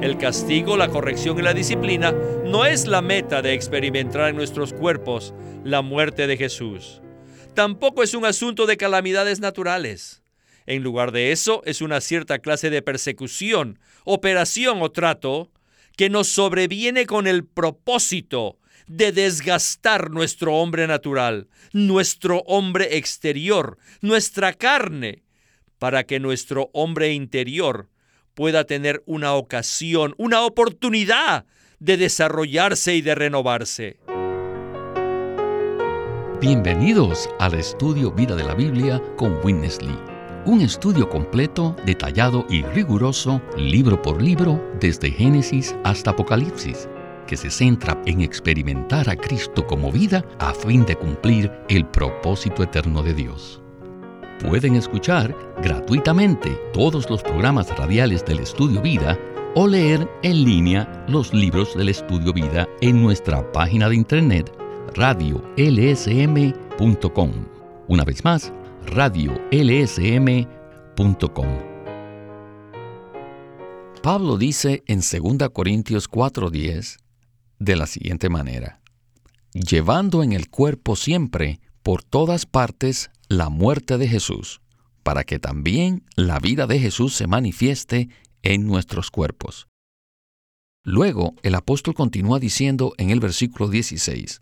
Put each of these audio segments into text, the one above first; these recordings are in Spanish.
El castigo, la corrección y la disciplina no es la meta de experimentar en nuestros cuerpos la muerte de Jesús. Tampoco es un asunto de calamidades naturales. En lugar de eso, es una cierta clase de persecución, operación o trato que nos sobreviene con el propósito de desgastar nuestro hombre natural, nuestro hombre exterior, nuestra carne, para que nuestro hombre interior pueda tener una ocasión, una oportunidad de desarrollarse y de renovarse. Bienvenidos al estudio Vida de la Biblia con Winnes Un estudio completo, detallado y riguroso, libro por libro, desde Génesis hasta Apocalipsis, que se centra en experimentar a Cristo como vida a fin de cumplir el propósito eterno de Dios. Pueden escuchar gratuitamente todos los programas radiales del Estudio Vida o leer en línea los libros del Estudio Vida en nuestra página de internet radiolsm.com. Una vez más, radiolsm.com. Pablo dice en 2 Corintios 4:10 de la siguiente manera, llevando en el cuerpo siempre, por todas partes, la muerte de Jesús, para que también la vida de Jesús se manifieste en nuestros cuerpos. Luego el apóstol continúa diciendo en el versículo 16,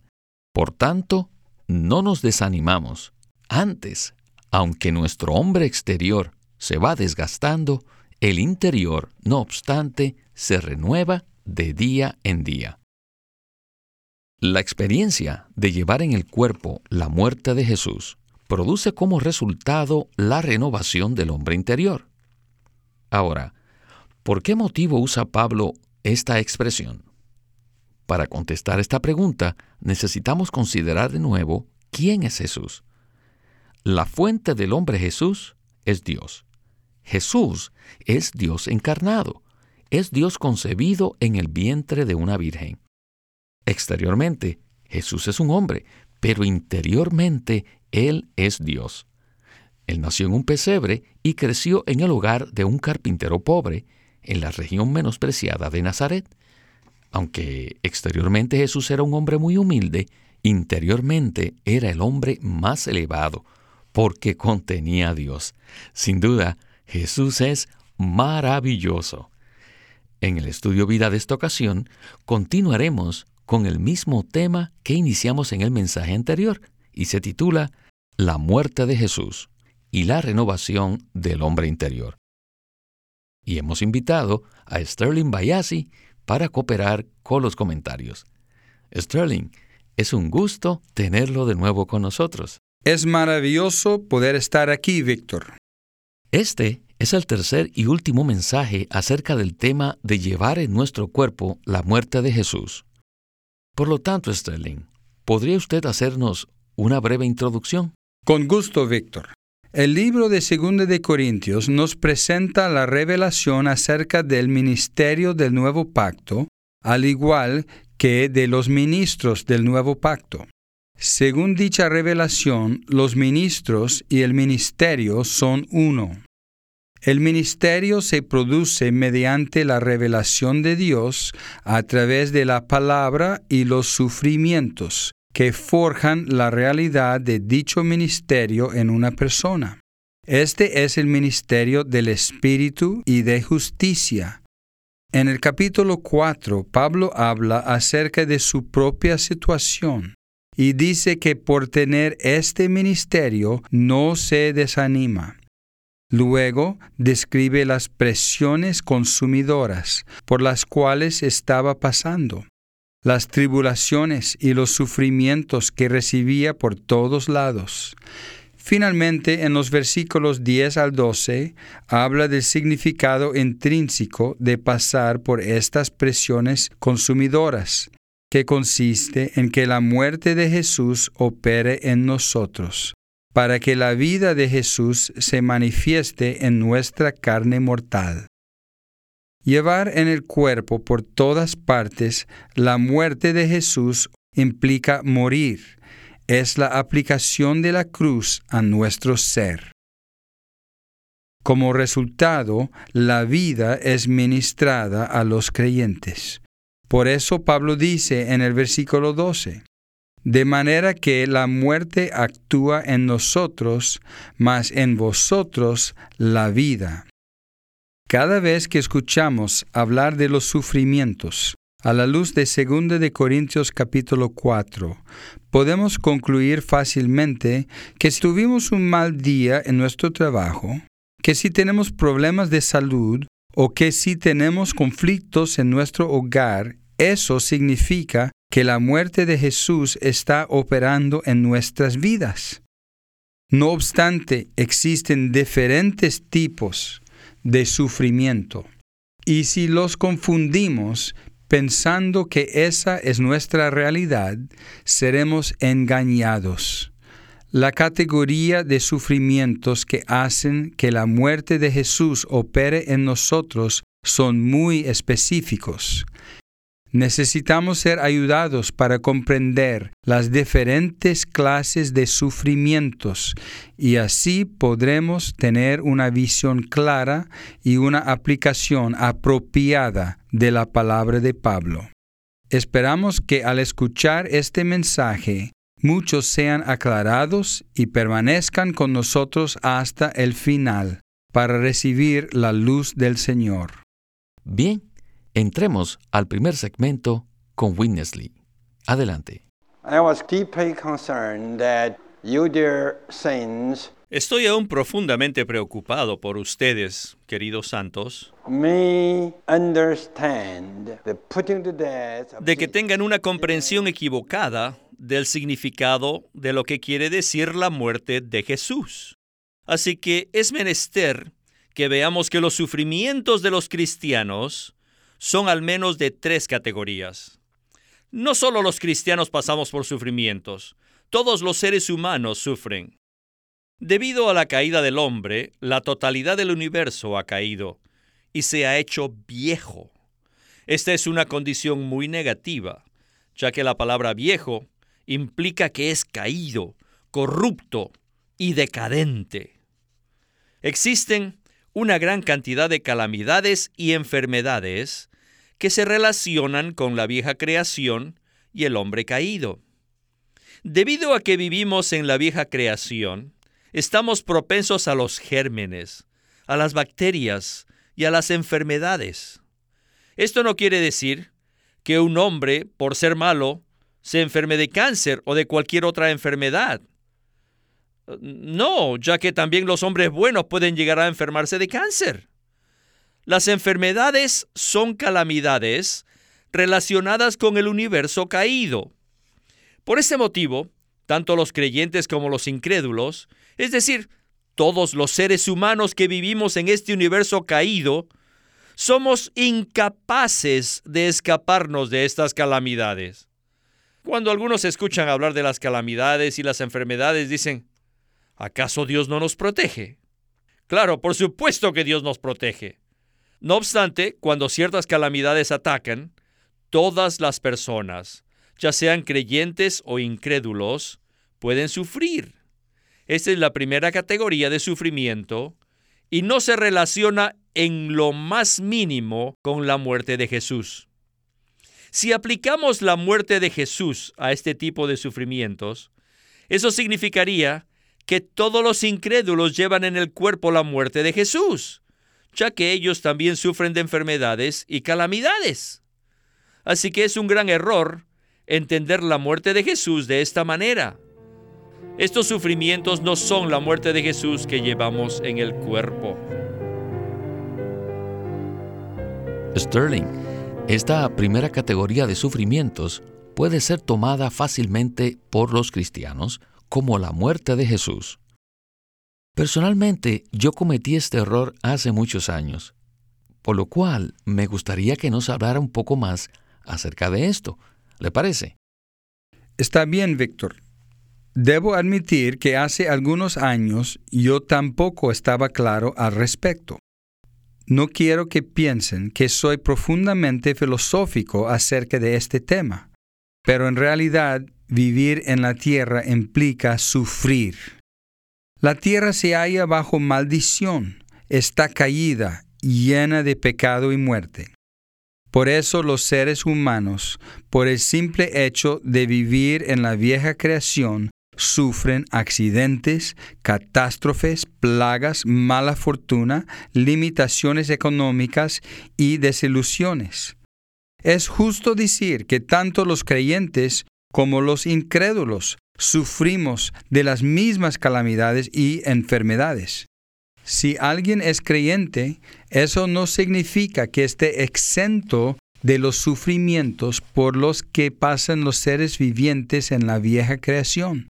Por tanto, no nos desanimamos. Antes, aunque nuestro hombre exterior se va desgastando, el interior, no obstante, se renueva de día en día. La experiencia de llevar en el cuerpo la muerte de Jesús produce como resultado la renovación del hombre interior. Ahora, ¿por qué motivo usa Pablo esta expresión? Para contestar esta pregunta, necesitamos considerar de nuevo quién es Jesús. La fuente del hombre Jesús es Dios. Jesús es Dios encarnado, es Dios concebido en el vientre de una virgen. Exteriormente, Jesús es un hombre, pero interiormente él es Dios. Él nació en un pesebre y creció en el hogar de un carpintero pobre, en la región menospreciada de Nazaret. Aunque exteriormente Jesús era un hombre muy humilde, interiormente era el hombre más elevado, porque contenía a Dios. Sin duda, Jesús es maravilloso. En el estudio vida de esta ocasión, continuaremos con el mismo tema que iniciamos en el mensaje anterior, y se titula La muerte de Jesús y la renovación del hombre interior. Y hemos invitado a Sterling Bayasi para cooperar con los comentarios. Sterling, es un gusto tenerlo de nuevo con nosotros. Es maravilloso poder estar aquí, Víctor. Este es el tercer y último mensaje acerca del tema de llevar en nuestro cuerpo la muerte de Jesús. Por lo tanto, Sterling, ¿podría usted hacernos una breve introducción? Con gusto, Víctor. El libro de 2 de Corintios nos presenta la revelación acerca del ministerio del nuevo pacto, al igual que de los ministros del nuevo pacto. Según dicha revelación, los ministros y el ministerio son uno. El ministerio se produce mediante la revelación de Dios a través de la palabra y los sufrimientos, que forjan la realidad de dicho ministerio en una persona. Este es el ministerio del Espíritu y de justicia. En el capítulo 4, Pablo habla acerca de su propia situación y dice que por tener este ministerio no se desanima. Luego describe las presiones consumidoras por las cuales estaba pasando las tribulaciones y los sufrimientos que recibía por todos lados. Finalmente, en los versículos 10 al 12, habla del significado intrínseco de pasar por estas presiones consumidoras, que consiste en que la muerte de Jesús opere en nosotros, para que la vida de Jesús se manifieste en nuestra carne mortal. Llevar en el cuerpo por todas partes la muerte de Jesús implica morir. Es la aplicación de la cruz a nuestro ser. Como resultado, la vida es ministrada a los creyentes. Por eso Pablo dice en el versículo 12, de manera que la muerte actúa en nosotros, mas en vosotros la vida. Cada vez que escuchamos hablar de los sufrimientos, a la luz de 2 de Corintios capítulo 4, podemos concluir fácilmente que si tuvimos un mal día en nuestro trabajo, que si tenemos problemas de salud o que si tenemos conflictos en nuestro hogar, eso significa que la muerte de Jesús está operando en nuestras vidas. No obstante, existen diferentes tipos de sufrimiento. Y si los confundimos pensando que esa es nuestra realidad, seremos engañados. La categoría de sufrimientos que hacen que la muerte de Jesús opere en nosotros son muy específicos. Necesitamos ser ayudados para comprender las diferentes clases de sufrimientos y así podremos tener una visión clara y una aplicación apropiada de la palabra de Pablo. Esperamos que al escuchar este mensaje muchos sean aclarados y permanezcan con nosotros hasta el final para recibir la luz del Señor. Bien, Entremos al primer segmento con Winnesley. Adelante. Estoy aún profundamente preocupado por ustedes, queridos santos, de que tengan una comprensión equivocada del significado de lo que quiere decir la muerte de Jesús. Así que es menester que veamos que los sufrimientos de los cristianos son al menos de tres categorías. No solo los cristianos pasamos por sufrimientos, todos los seres humanos sufren. Debido a la caída del hombre, la totalidad del universo ha caído y se ha hecho viejo. Esta es una condición muy negativa, ya que la palabra viejo implica que es caído, corrupto y decadente. Existen una gran cantidad de calamidades y enfermedades que se relacionan con la vieja creación y el hombre caído. Debido a que vivimos en la vieja creación, estamos propensos a los gérmenes, a las bacterias y a las enfermedades. Esto no quiere decir que un hombre, por ser malo, se enferme de cáncer o de cualquier otra enfermedad. No, ya que también los hombres buenos pueden llegar a enfermarse de cáncer. Las enfermedades son calamidades relacionadas con el universo caído. Por este motivo, tanto los creyentes como los incrédulos, es decir, todos los seres humanos que vivimos en este universo caído, somos incapaces de escaparnos de estas calamidades. Cuando algunos escuchan hablar de las calamidades y las enfermedades, dicen, ¿Acaso Dios no nos protege? Claro, por supuesto que Dios nos protege. No obstante, cuando ciertas calamidades atacan, todas las personas, ya sean creyentes o incrédulos, pueden sufrir. Esta es la primera categoría de sufrimiento y no se relaciona en lo más mínimo con la muerte de Jesús. Si aplicamos la muerte de Jesús a este tipo de sufrimientos, eso significaría que todos los incrédulos llevan en el cuerpo la muerte de Jesús, ya que ellos también sufren de enfermedades y calamidades. Así que es un gran error entender la muerte de Jesús de esta manera. Estos sufrimientos no son la muerte de Jesús que llevamos en el cuerpo. Sterling, esta primera categoría de sufrimientos puede ser tomada fácilmente por los cristianos como la muerte de Jesús. Personalmente, yo cometí este error hace muchos años, por lo cual me gustaría que nos hablara un poco más acerca de esto. ¿Le parece? Está bien, Víctor. Debo admitir que hace algunos años yo tampoco estaba claro al respecto. No quiero que piensen que soy profundamente filosófico acerca de este tema, pero en realidad Vivir en la tierra implica sufrir. La tierra se halla bajo maldición está caída, llena de pecado y muerte. Por eso los seres humanos, por el simple hecho de vivir en la vieja creación, sufren accidentes, catástrofes, plagas, mala fortuna, limitaciones económicas y desilusiones. Es justo decir que tanto los creyentes como los incrédulos sufrimos de las mismas calamidades y enfermedades. Si alguien es creyente, eso no significa que esté exento de los sufrimientos por los que pasan los seres vivientes en la vieja creación.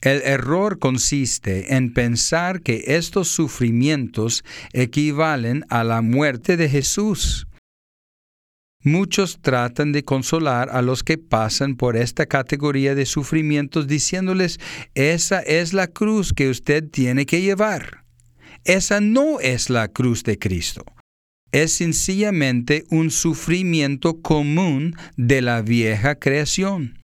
El error consiste en pensar que estos sufrimientos equivalen a la muerte de Jesús. Muchos tratan de consolar a los que pasan por esta categoría de sufrimientos diciéndoles, esa es la cruz que usted tiene que llevar. Esa no es la cruz de Cristo. Es sencillamente un sufrimiento común de la vieja creación.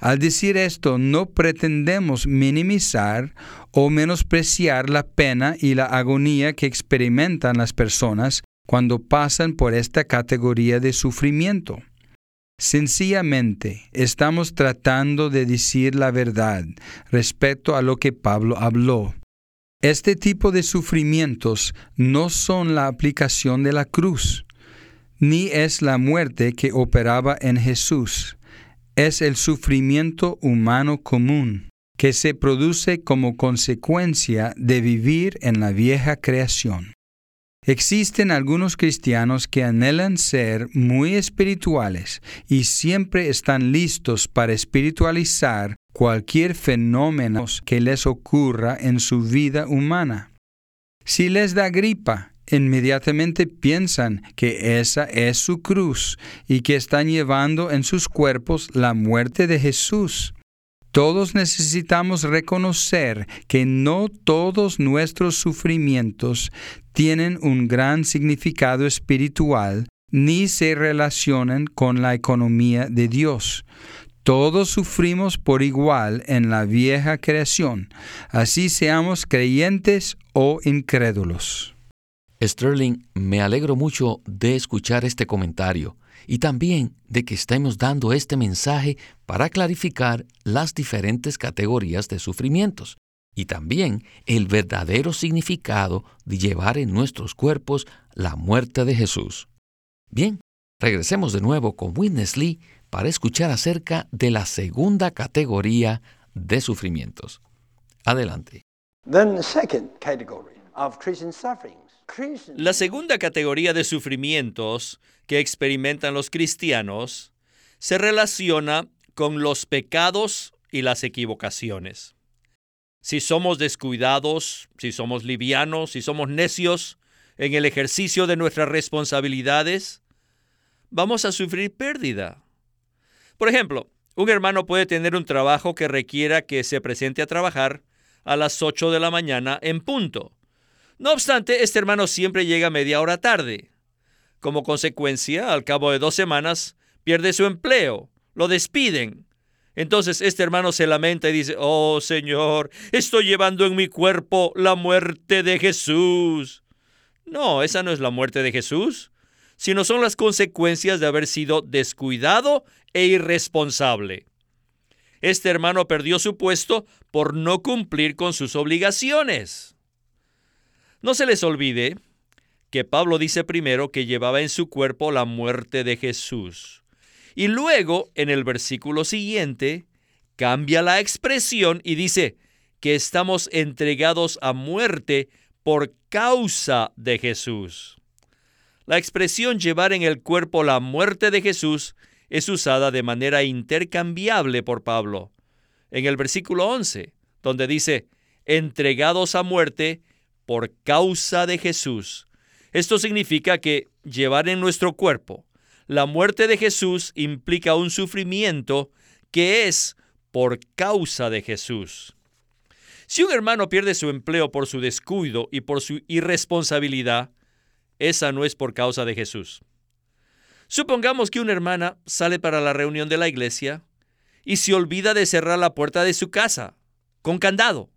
Al decir esto, no pretendemos minimizar o menospreciar la pena y la agonía que experimentan las personas cuando pasan por esta categoría de sufrimiento. Sencillamente estamos tratando de decir la verdad respecto a lo que Pablo habló. Este tipo de sufrimientos no son la aplicación de la cruz, ni es la muerte que operaba en Jesús es el sufrimiento humano común que se produce como consecuencia de vivir en la vieja creación. Existen algunos cristianos que anhelan ser muy espirituales y siempre están listos para espiritualizar cualquier fenómeno que les ocurra en su vida humana. Si les da gripa, inmediatamente piensan que esa es su cruz y que están llevando en sus cuerpos la muerte de Jesús. Todos necesitamos reconocer que no todos nuestros sufrimientos tienen un gran significado espiritual ni se relacionan con la economía de Dios. Todos sufrimos por igual en la vieja creación, así seamos creyentes o incrédulos. Sterling, me alegro mucho de escuchar este comentario y también de que estemos dando este mensaje para clarificar las diferentes categorías de sufrimientos y también el verdadero significado de llevar en nuestros cuerpos la muerte de Jesús. Bien, regresemos de nuevo con Witness Lee para escuchar acerca de la segunda categoría de sufrimientos. Adelante. La segunda categoría de sufrimientos que experimentan los cristianos se relaciona con los pecados y las equivocaciones. Si somos descuidados, si somos livianos, si somos necios en el ejercicio de nuestras responsabilidades, vamos a sufrir pérdida. Por ejemplo, un hermano puede tener un trabajo que requiera que se presente a trabajar a las 8 de la mañana en punto. No obstante, este hermano siempre llega media hora tarde. Como consecuencia, al cabo de dos semanas, pierde su empleo, lo despiden. Entonces este hermano se lamenta y dice, oh Señor, estoy llevando en mi cuerpo la muerte de Jesús. No, esa no es la muerte de Jesús, sino son las consecuencias de haber sido descuidado e irresponsable. Este hermano perdió su puesto por no cumplir con sus obligaciones. No se les olvide que Pablo dice primero que llevaba en su cuerpo la muerte de Jesús. Y luego, en el versículo siguiente, cambia la expresión y dice que estamos entregados a muerte por causa de Jesús. La expresión llevar en el cuerpo la muerte de Jesús es usada de manera intercambiable por Pablo. En el versículo 11, donde dice, entregados a muerte por causa de Jesús. Esto significa que llevar en nuestro cuerpo la muerte de Jesús implica un sufrimiento que es por causa de Jesús. Si un hermano pierde su empleo por su descuido y por su irresponsabilidad, esa no es por causa de Jesús. Supongamos que una hermana sale para la reunión de la iglesia y se olvida de cerrar la puerta de su casa con candado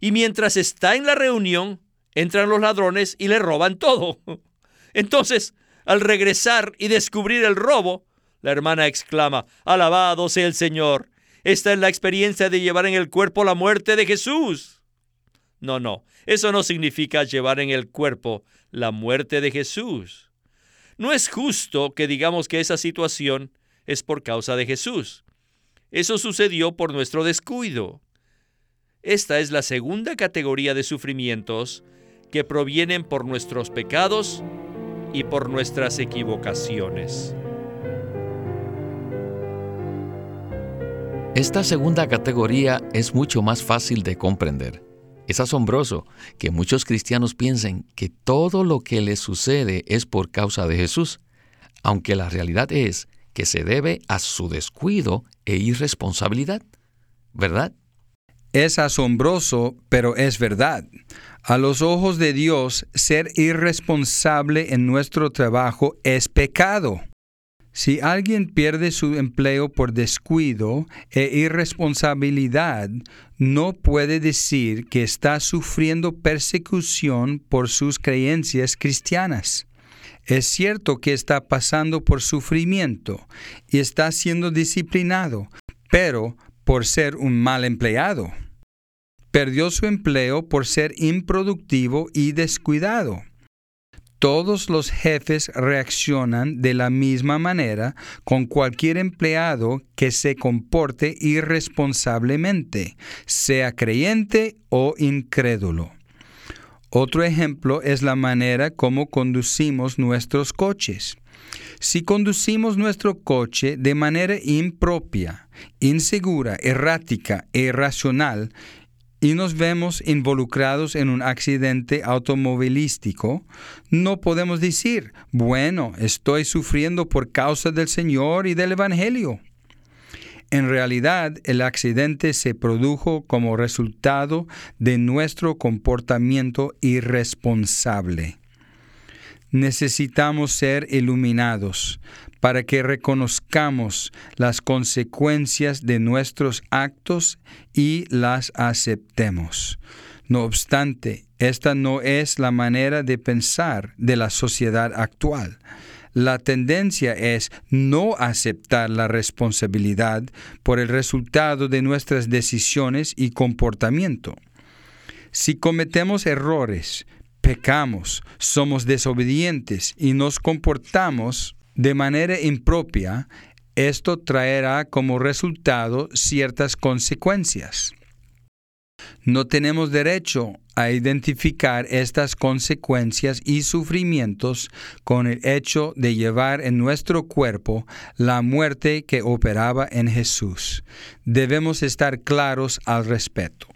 y mientras está en la reunión, entran los ladrones y le roban todo. Entonces, al regresar y descubrir el robo, la hermana exclama, Alabado sea el Señor. Esta es la experiencia de llevar en el cuerpo la muerte de Jesús. No, no, eso no significa llevar en el cuerpo la muerte de Jesús. No es justo que digamos que esa situación es por causa de Jesús. Eso sucedió por nuestro descuido. Esta es la segunda categoría de sufrimientos que provienen por nuestros pecados y por nuestras equivocaciones. Esta segunda categoría es mucho más fácil de comprender. Es asombroso que muchos cristianos piensen que todo lo que les sucede es por causa de Jesús, aunque la realidad es que se debe a su descuido e irresponsabilidad. ¿Verdad? Es asombroso, pero es verdad. A los ojos de Dios, ser irresponsable en nuestro trabajo es pecado. Si alguien pierde su empleo por descuido e irresponsabilidad, no puede decir que está sufriendo persecución por sus creencias cristianas. Es cierto que está pasando por sufrimiento y está siendo disciplinado, pero por ser un mal empleado. Perdió su empleo por ser improductivo y descuidado. Todos los jefes reaccionan de la misma manera con cualquier empleado que se comporte irresponsablemente, sea creyente o incrédulo. Otro ejemplo es la manera como conducimos nuestros coches. Si conducimos nuestro coche de manera impropia, insegura, errática e irracional, y nos vemos involucrados en un accidente automovilístico, no podemos decir, bueno, estoy sufriendo por causa del Señor y del Evangelio. En realidad, el accidente se produjo como resultado de nuestro comportamiento irresponsable. Necesitamos ser iluminados para que reconozcamos las consecuencias de nuestros actos y las aceptemos. No obstante, esta no es la manera de pensar de la sociedad actual. La tendencia es no aceptar la responsabilidad por el resultado de nuestras decisiones y comportamiento. Si cometemos errores, pecamos, somos desobedientes y nos comportamos de manera impropia, esto traerá como resultado ciertas consecuencias. No tenemos derecho a identificar estas consecuencias y sufrimientos con el hecho de llevar en nuestro cuerpo la muerte que operaba en Jesús. Debemos estar claros al respecto.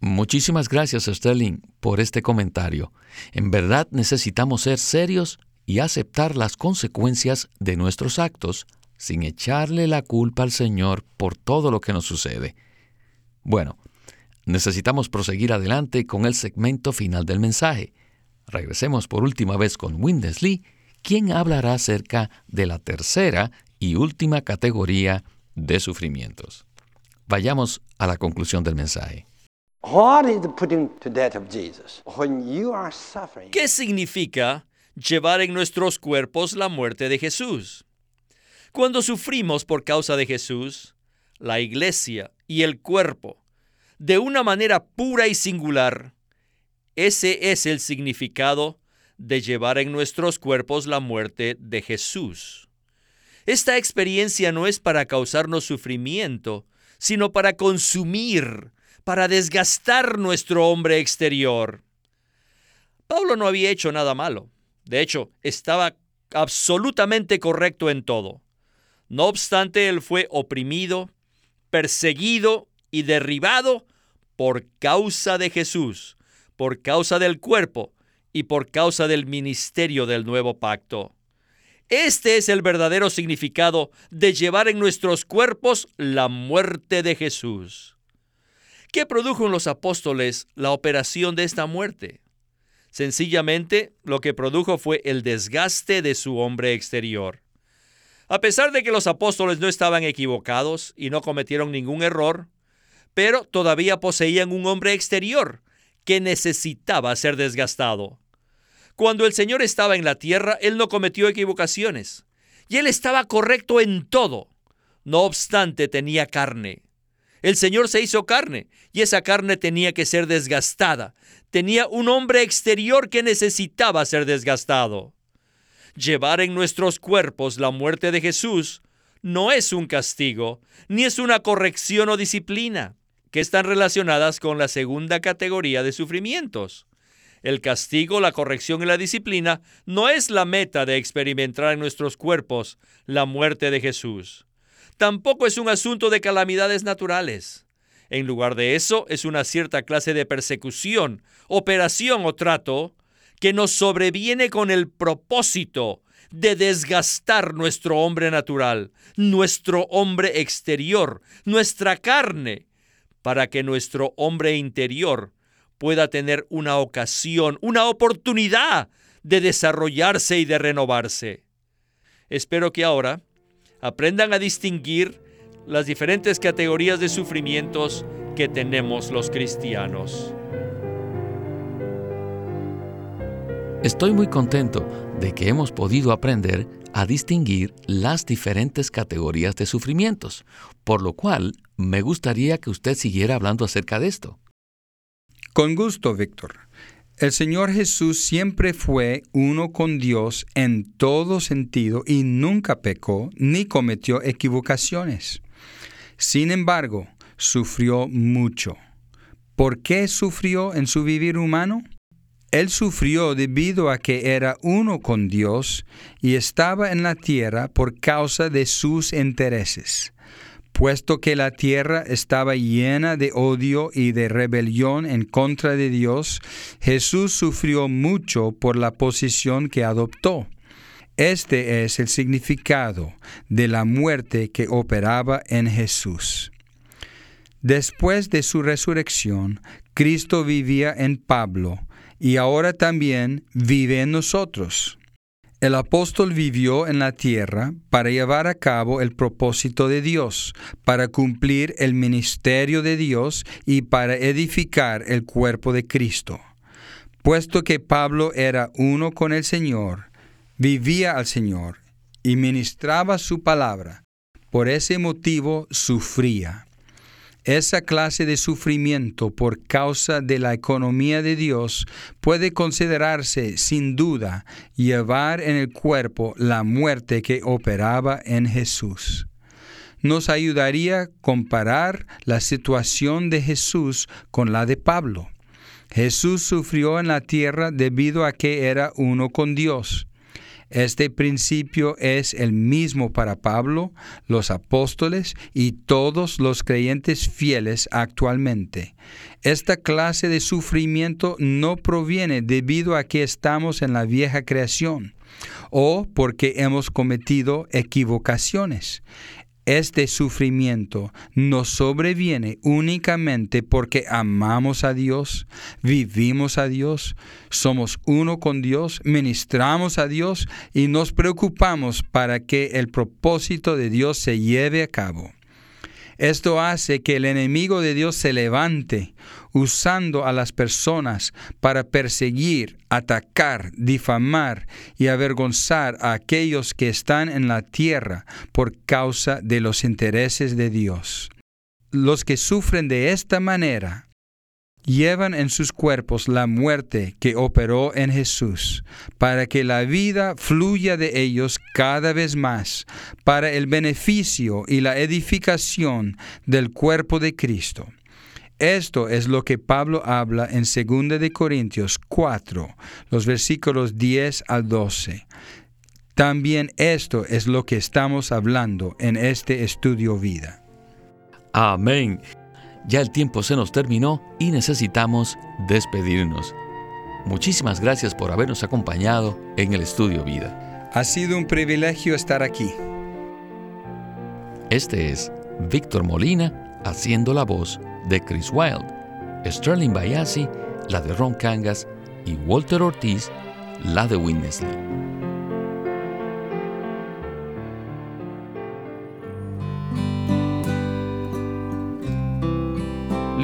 Muchísimas gracias, Sterling, por este comentario. En verdad necesitamos ser serios y aceptar las consecuencias de nuestros actos sin echarle la culpa al Señor por todo lo que nos sucede. Bueno, necesitamos proseguir adelante con el segmento final del mensaje. Regresemos por última vez con Windesley, quien hablará acerca de la tercera y última categoría de sufrimientos. Vayamos a la conclusión del mensaje. ¿Qué significa llevar en nuestros cuerpos la muerte de Jesús. Cuando sufrimos por causa de Jesús, la iglesia y el cuerpo, de una manera pura y singular, ese es el significado de llevar en nuestros cuerpos la muerte de Jesús. Esta experiencia no es para causarnos sufrimiento, sino para consumir, para desgastar nuestro hombre exterior. Pablo no había hecho nada malo. De hecho, estaba absolutamente correcto en todo. No obstante, él fue oprimido, perseguido y derribado por causa de Jesús, por causa del cuerpo y por causa del ministerio del nuevo pacto. Este es el verdadero significado de llevar en nuestros cuerpos la muerte de Jesús. ¿Qué produjo en los apóstoles la operación de esta muerte? Sencillamente, lo que produjo fue el desgaste de su hombre exterior. A pesar de que los apóstoles no estaban equivocados y no cometieron ningún error, pero todavía poseían un hombre exterior que necesitaba ser desgastado. Cuando el Señor estaba en la tierra, Él no cometió equivocaciones, y Él estaba correcto en todo. No obstante, tenía carne. El Señor se hizo carne, y esa carne tenía que ser desgastada. Tenía un hombre exterior que necesitaba ser desgastado. Llevar en nuestros cuerpos la muerte de Jesús no es un castigo, ni es una corrección o disciplina, que están relacionadas con la segunda categoría de sufrimientos. El castigo, la corrección y la disciplina no es la meta de experimentar en nuestros cuerpos la muerte de Jesús. Tampoco es un asunto de calamidades naturales. En lugar de eso, es una cierta clase de persecución, operación o trato que nos sobreviene con el propósito de desgastar nuestro hombre natural, nuestro hombre exterior, nuestra carne, para que nuestro hombre interior pueda tener una ocasión, una oportunidad de desarrollarse y de renovarse. Espero que ahora aprendan a distinguir las diferentes categorías de sufrimientos que tenemos los cristianos. Estoy muy contento de que hemos podido aprender a distinguir las diferentes categorías de sufrimientos, por lo cual me gustaría que usted siguiera hablando acerca de esto. Con gusto, Víctor. El Señor Jesús siempre fue uno con Dios en todo sentido y nunca pecó ni cometió equivocaciones. Sin embargo, sufrió mucho. ¿Por qué sufrió en su vivir humano? Él sufrió debido a que era uno con Dios y estaba en la tierra por causa de sus intereses. Puesto que la tierra estaba llena de odio y de rebelión en contra de Dios, Jesús sufrió mucho por la posición que adoptó. Este es el significado de la muerte que operaba en Jesús. Después de su resurrección, Cristo vivía en Pablo, y ahora también vive en nosotros. El apóstol vivió en la tierra para llevar a cabo el propósito de Dios, para cumplir el ministerio de Dios y para edificar el cuerpo de Cristo. Puesto que Pablo era uno con el Señor, vivía al Señor y ministraba su palabra, por ese motivo sufría. Esa clase de sufrimiento por causa de la economía de Dios puede considerarse sin duda llevar en el cuerpo la muerte que operaba en Jesús. Nos ayudaría comparar la situación de Jesús con la de Pablo. Jesús sufrió en la tierra debido a que era uno con Dios. Este principio es el mismo para Pablo, los apóstoles y todos los creyentes fieles actualmente. Esta clase de sufrimiento no proviene debido a que estamos en la vieja creación o porque hemos cometido equivocaciones. Este sufrimiento nos sobreviene únicamente porque amamos a Dios, vivimos a Dios, somos uno con Dios, ministramos a Dios y nos preocupamos para que el propósito de Dios se lleve a cabo. Esto hace que el enemigo de Dios se levante usando a las personas para perseguir, atacar, difamar y avergonzar a aquellos que están en la tierra por causa de los intereses de Dios. Los que sufren de esta manera llevan en sus cuerpos la muerte que operó en Jesús, para que la vida fluya de ellos cada vez más, para el beneficio y la edificación del cuerpo de Cristo. Esto es lo que Pablo habla en 2 de Corintios 4, los versículos 10 al 12. También esto es lo que estamos hablando en este estudio vida. Amén. Ya el tiempo se nos terminó y necesitamos despedirnos. Muchísimas gracias por habernos acompañado en el estudio Vida. Ha sido un privilegio estar aquí. Este es Víctor Molina haciendo la voz de Chris Wilde, Sterling Bayasi, la de Ron Cangas y Walter Ortiz, la de Winnesley.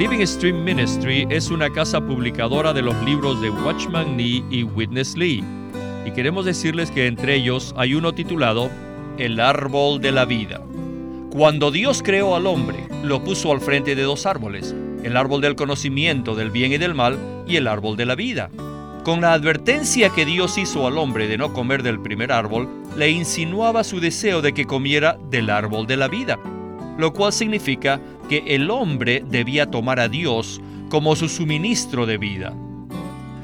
Living Stream Ministry es una casa publicadora de los libros de Watchman Nee y Witness Lee. Y queremos decirles que entre ellos hay uno titulado El árbol de la vida. Cuando Dios creó al hombre, lo puso al frente de dos árboles, el árbol del conocimiento del bien y del mal y el árbol de la vida. Con la advertencia que Dios hizo al hombre de no comer del primer árbol, le insinuaba su deseo de que comiera del árbol de la vida, lo cual significa que el hombre debía tomar a Dios como su suministro de vida.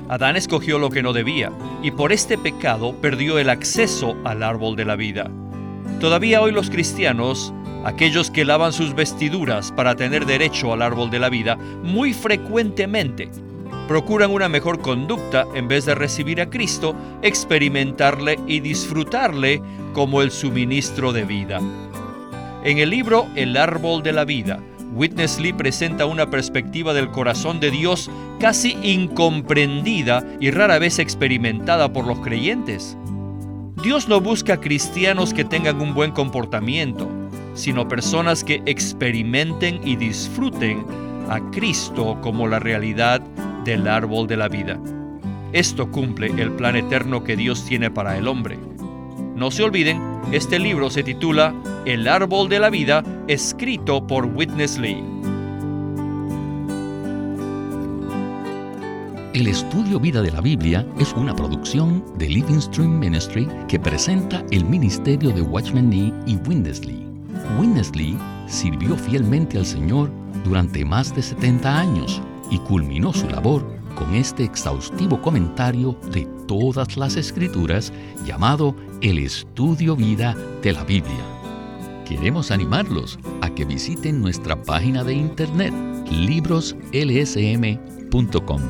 Adán escogió lo que no debía y por este pecado perdió el acceso al árbol de la vida. Todavía hoy los cristianos, aquellos que lavan sus vestiduras para tener derecho al árbol de la vida, muy frecuentemente procuran una mejor conducta en vez de recibir a Cristo, experimentarle y disfrutarle como el suministro de vida. En el libro El árbol de la vida, Witness Lee presenta una perspectiva del corazón de Dios casi incomprendida y rara vez experimentada por los creyentes. Dios no busca cristianos que tengan un buen comportamiento, sino personas que experimenten y disfruten a Cristo como la realidad del árbol de la vida. Esto cumple el plan eterno que Dios tiene para el hombre. No se olviden, este libro se titula El árbol de la vida, escrito por Witness Lee. El estudio Vida de la Biblia es una producción de Living Stream Ministry que presenta el ministerio de Watchman Nee y Witness Lee. Witness Lee sirvió fielmente al Señor durante más de 70 años y culminó su labor con este exhaustivo comentario de todas las escrituras llamado El Estudio Vida de la Biblia. Queremos animarlos a que visiten nuestra página de internet libroslsm.com.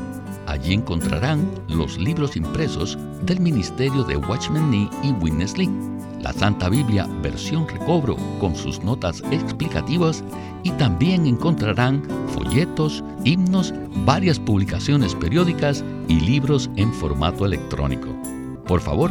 Allí encontrarán los libros impresos del Ministerio de Watchman Nee y Witness Lee la Santa Biblia versión recobro con sus notas explicativas y también encontrarán folletos, himnos, varias publicaciones periódicas y libros en formato electrónico. Por favor,